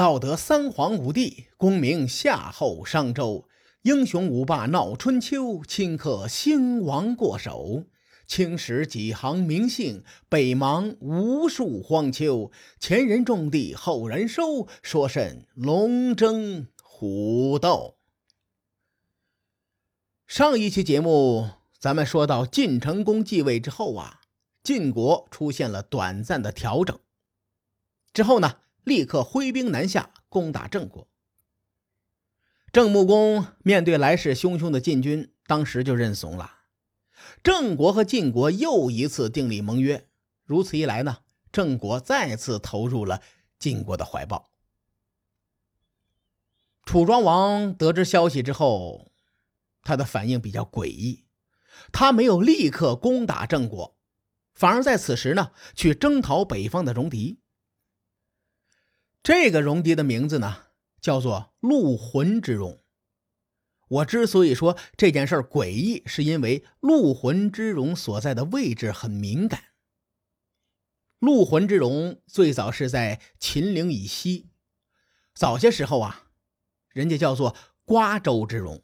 道德三皇五帝，功名夏后商周，英雄五霸闹春秋，顷刻兴亡过手。青史几行名姓，北邙无数荒丘。前人种地，后人收，说甚龙争虎斗？上一期节目，咱们说到晋成公继位之后啊，晋国出现了短暂的调整，之后呢，立刻挥兵南下攻打郑国。郑穆公面对来势汹汹的晋军，当时就认怂了。郑国和晋国又一次订立盟约，如此一来呢，郑国再次投入了晋国的怀抱。楚庄王得知消息之后，他的反应比较诡异，他没有立刻攻打郑国，反而在此时呢，去征讨北方的戎狄。这个戎狄的名字呢，叫做陆浑之戎。我之所以说这件事诡异，是因为陆浑之戎所在的位置很敏感。陆浑之戎最早是在秦岭以西，早些时候啊，人家叫做瓜州之戎。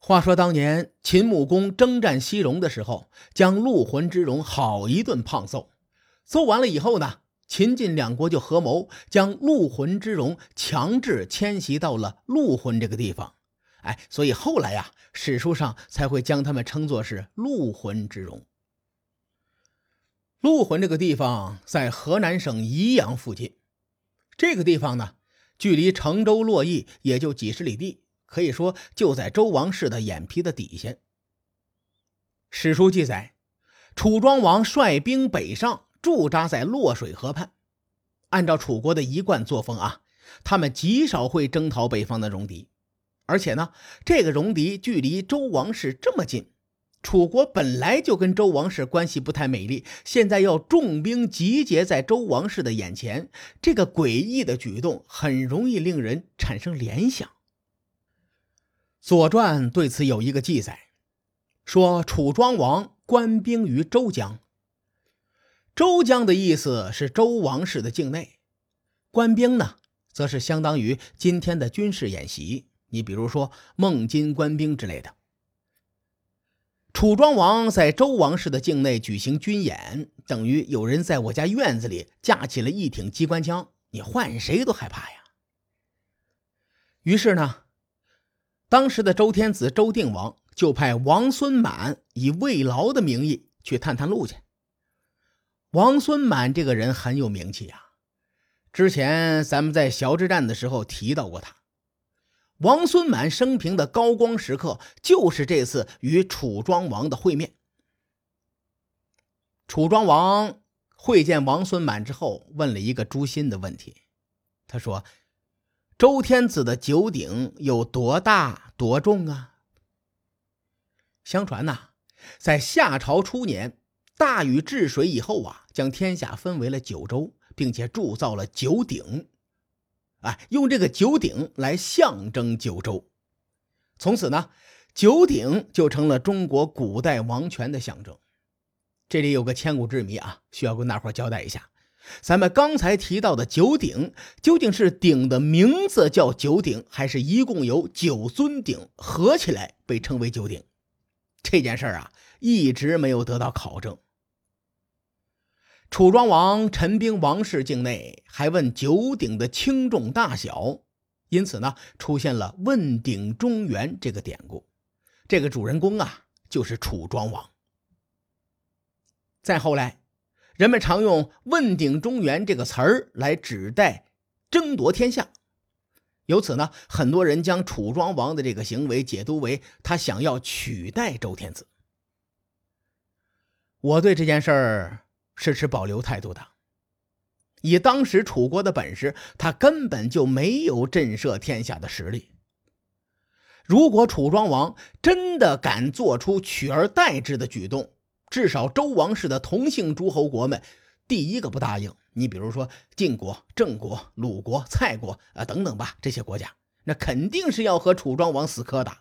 话说当年秦穆公征战西戎的时候，将陆浑之戎好一顿胖揍，揍完了以后呢？秦晋两国就合谋将陆浑之戎强制迁徙到了陆浑这个地方，哎，所以后来呀，史书上才会将他们称作是陆浑之戎。陆浑这个地方在河南省宜阳附近，这个地方呢，距离成州洛邑也就几十里地，可以说就在周王室的眼皮的底下。史书记载，楚庄王率兵北上。驻扎在洛水河畔，按照楚国的一贯作风啊，他们极少会征讨北方的戎狄，而且呢，这个戎狄距离周王室这么近，楚国本来就跟周王室关系不太美丽，现在要重兵集结在周王室的眼前，这个诡异的举动很容易令人产生联想。《左传》对此有一个记载，说楚庄王官兵于周江。周江的意思是周王室的境内，官兵呢，则是相当于今天的军事演习。你比如说孟津官兵之类的。楚庄王在周王室的境内举行军演，等于有人在我家院子里架起了一挺机关枪，你换谁都害怕呀。于是呢，当时的周天子周定王就派王孙满以慰劳的名义去探探路去。王孙满这个人很有名气呀，之前咱们在小之战的时候提到过他。王孙满生平的高光时刻就是这次与楚庄王的会面。楚庄王会见王孙满之后，问了一个诛心的问题。他说：“周天子的九鼎有多大多重啊？”相传呐，在夏朝初年。大禹治水以后啊，将天下分为了九州，并且铸造了九鼎，哎，用这个九鼎来象征九州。从此呢，九鼎就成了中国古代王权的象征。这里有个千古之谜啊，需要跟大伙交代一下：咱们刚才提到的九鼎，究竟是鼎的名字叫九鼎，还是一共有九尊鼎合起来被称为九鼎？这件事儿啊，一直没有得到考证。楚庄王陈兵王室境内，还问九鼎的轻重大小，因此呢，出现了“问鼎中原”这个典故。这个主人公啊，就是楚庄王。再后来，人们常用“问鼎中原”这个词儿来指代争夺天下，由此呢，很多人将楚庄王的这个行为解读为他想要取代周天子。我对这件事儿。是持保留态度的。以当时楚国的本事，他根本就没有震慑天下的实力。如果楚庄王真的敢做出取而代之的举动，至少周王室的同姓诸侯国们第一个不答应。你比如说晋国、郑国、鲁国、蔡国啊等等吧，这些国家那肯定是要和楚庄王死磕的。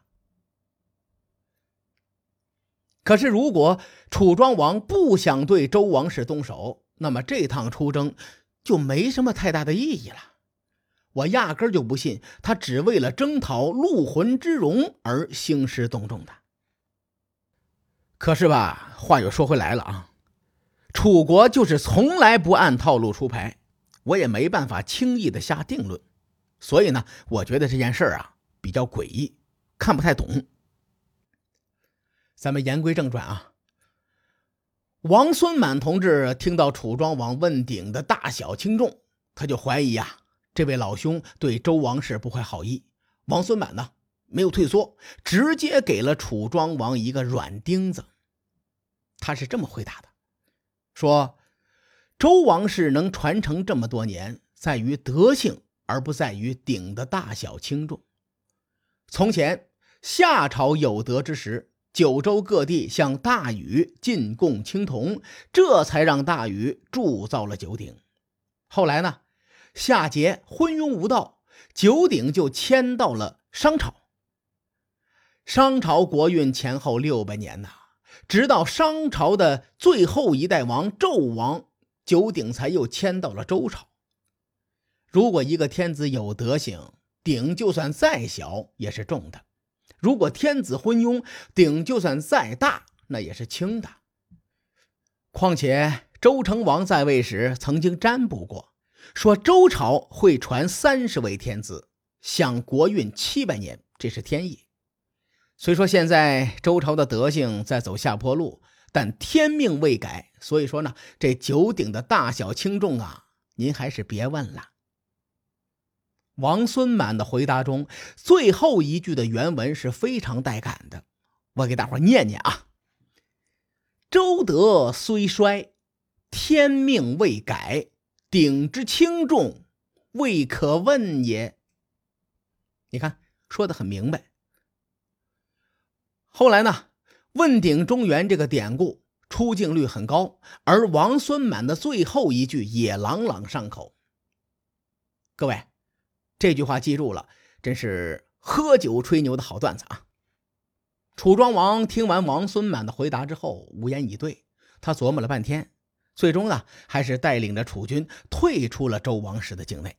可是，如果楚庄王不想对周王室动手，那么这趟出征就没什么太大的意义了。我压根就不信他只为了征讨陆浑之荣而兴师动众的。可是吧，话又说回来了啊，楚国就是从来不按套路出牌，我也没办法轻易的下定论。所以呢，我觉得这件事啊比较诡异，看不太懂。咱们言归正传啊，王孙满同志听到楚庄王问鼎的大小轻重，他就怀疑啊，这位老兄对周王室不怀好意。王孙满呢？没有退缩，直接给了楚庄王一个软钉子。他是这么回答的：“说周王室能传承这么多年，在于德性，而不在于鼎的大小轻重。从前夏朝有德之时，九州各地向大禹进贡青铜，这才让大禹铸造了九鼎。后来呢，夏桀昏庸无道，九鼎就迁到了商朝。”商朝国运前后六百年呐，直到商朝的最后一代王纣王，九鼎才又迁到了周朝。如果一个天子有德行，鼎就算再小也是重的；如果天子昏庸，鼎就算再大那也是轻的。况且周成王在位时曾经占卜过，说周朝会传三十位天子，享国运七百年，这是天意。虽说现在周朝的德性在走下坡路，但天命未改。所以说呢，这九鼎的大小轻重啊，您还是别问了。王孙满的回答中最后一句的原文是非常带感的，我给大伙念念啊：“周德虽衰，天命未改，鼎之轻重未可问也。”你看，说的很明白。后来呢？问鼎中原这个典故出镜率很高，而王孙满的最后一句也朗朗上口。各位，这句话记住了，真是喝酒吹牛的好段子啊！楚庄王听完王孙满的回答之后，无言以对。他琢磨了半天，最终呢，还是带领着楚军退出了周王室的境内。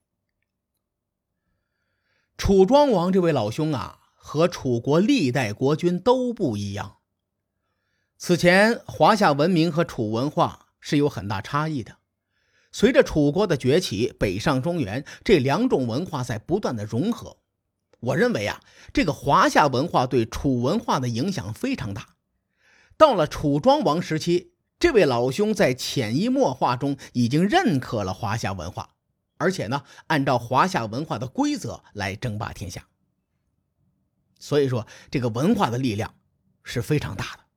楚庄王这位老兄啊！和楚国历代国君都不一样。此前，华夏文明和楚文化是有很大差异的。随着楚国的崛起，北上中原，这两种文化在不断的融合。我认为啊，这个华夏文化对楚文化的影响非常大。到了楚庄王时期，这位老兄在潜移默化中已经认可了华夏文化，而且呢，按照华夏文化的规则来争霸天下。所以说，这个文化的力量是非常大的。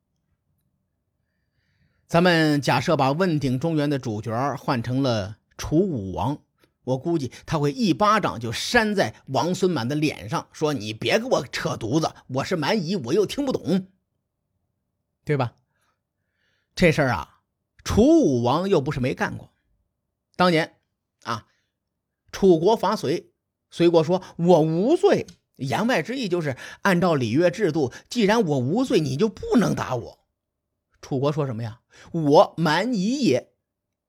咱们假设把问鼎中原的主角换成了楚武王，我估计他会一巴掌就扇在王孙满的脸上，说：“你别给我扯犊子，我是蛮夷，我又听不懂，对吧？”这事儿啊，楚武王又不是没干过。当年啊，楚国伐隋，隋国说：“我无罪。”言外之意就是按照礼乐制度，既然我无罪，你就不能打我。楚国说什么呀？我蛮夷也。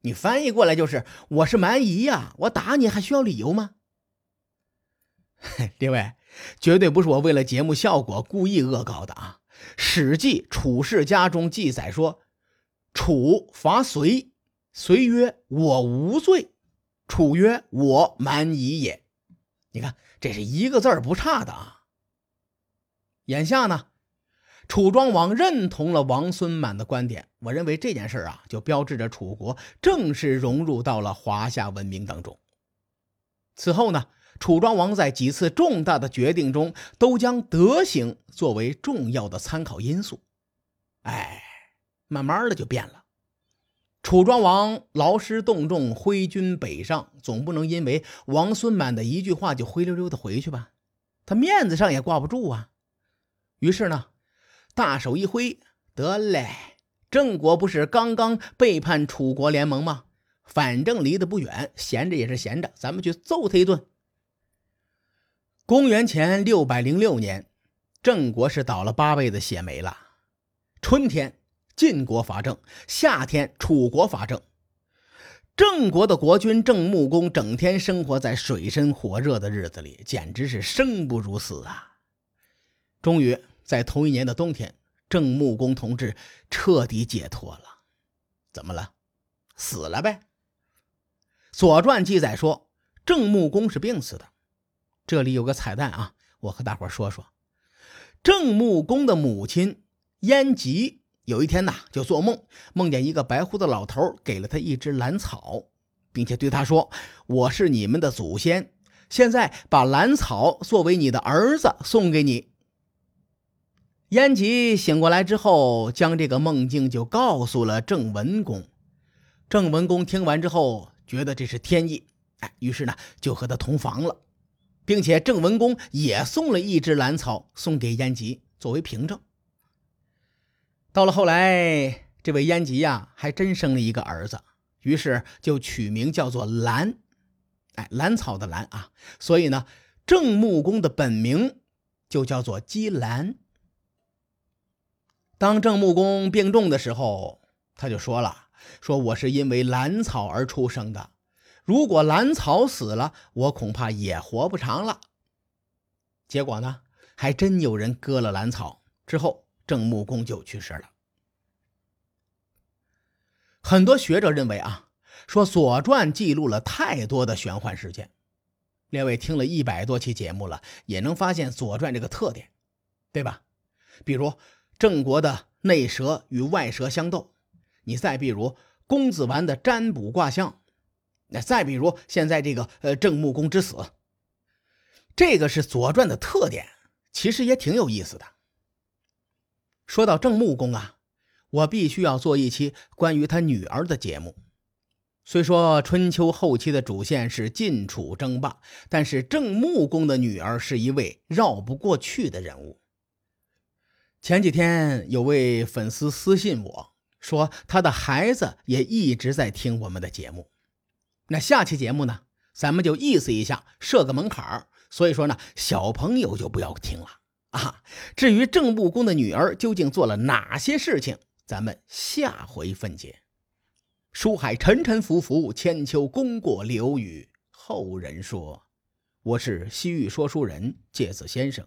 你翻译过来就是我是蛮夷呀，我打你还需要理由吗？列位，绝对不是我为了节目效果故意恶搞的啊！《史记·楚世家》中记载说，楚伐隋，隋曰：“我无罪。”楚曰：“我蛮夷也。”你看。这是一个字儿不差的啊！眼下呢，楚庄王认同了王孙满的观点，我认为这件事啊，就标志着楚国正式融入到了华夏文明当中。此后呢，楚庄王在几次重大的决定中，都将德行作为重要的参考因素。哎，慢慢的就变了。楚庄王劳师动众，挥军北上，总不能因为王孙满的一句话就灰溜溜的回去吧？他面子上也挂不住啊。于是呢，大手一挥，得嘞，郑国不是刚刚背叛楚国联盟吗？反正离得不远，闲着也是闲着，咱们去揍他一顿。公元前六百零六年，郑国是倒了八辈子血霉了。春天。晋国伐郑，夏天楚国伐郑，郑国的国君郑穆公整天生活在水深火热的日子里，简直是生不如死啊！终于在同一年的冬天，郑穆公同志彻底解脱了。怎么了？死了呗。《左传》记载说，郑穆公是病死的。这里有个彩蛋啊，我和大伙说说。郑穆公的母亲燕吉有一天呐，就做梦，梦见一个白胡子老头给了他一只兰草，并且对他说：“我是你们的祖先，现在把兰草作为你的儿子送给你。”燕吉醒过来之后，将这个梦境就告诉了郑文公。郑文公听完之后，觉得这是天意，哎，于是呢就和他同房了，并且郑文公也送了一只兰草送给燕吉作为凭证。到了后来，这位燕吉呀，还真生了一个儿子，于是就取名叫做兰，哎，兰草的兰啊，所以呢，郑穆公的本名就叫做姬兰。当郑穆公病重的时候，他就说了：“说我是因为兰草而出生的，如果兰草死了，我恐怕也活不长了。”结果呢，还真有人割了兰草，之后郑穆公就去世了。很多学者认为啊，说《左传》记录了太多的玄幻事件。列位听了一百多期节目了，也能发现《左传》这个特点，对吧？比如。郑国的内蛇与外蛇相斗，你再比如公子完的占卜卦象，那再比如现在这个呃郑穆公之死，这个是《左传》的特点，其实也挺有意思的。说到郑穆公啊，我必须要做一期关于他女儿的节目。虽说春秋后期的主线是晋楚争霸，但是郑穆公的女儿是一位绕不过去的人物。前几天有位粉丝私信我说，他的孩子也一直在听我们的节目。那下期节目呢，咱们就意思一下，设个门槛儿。所以说呢，小朋友就不要听了啊。至于郑穆公的女儿究竟做了哪些事情，咱们下回分解。书海沉沉浮浮，千秋功过留与后人说。我是西域说书人介子先生。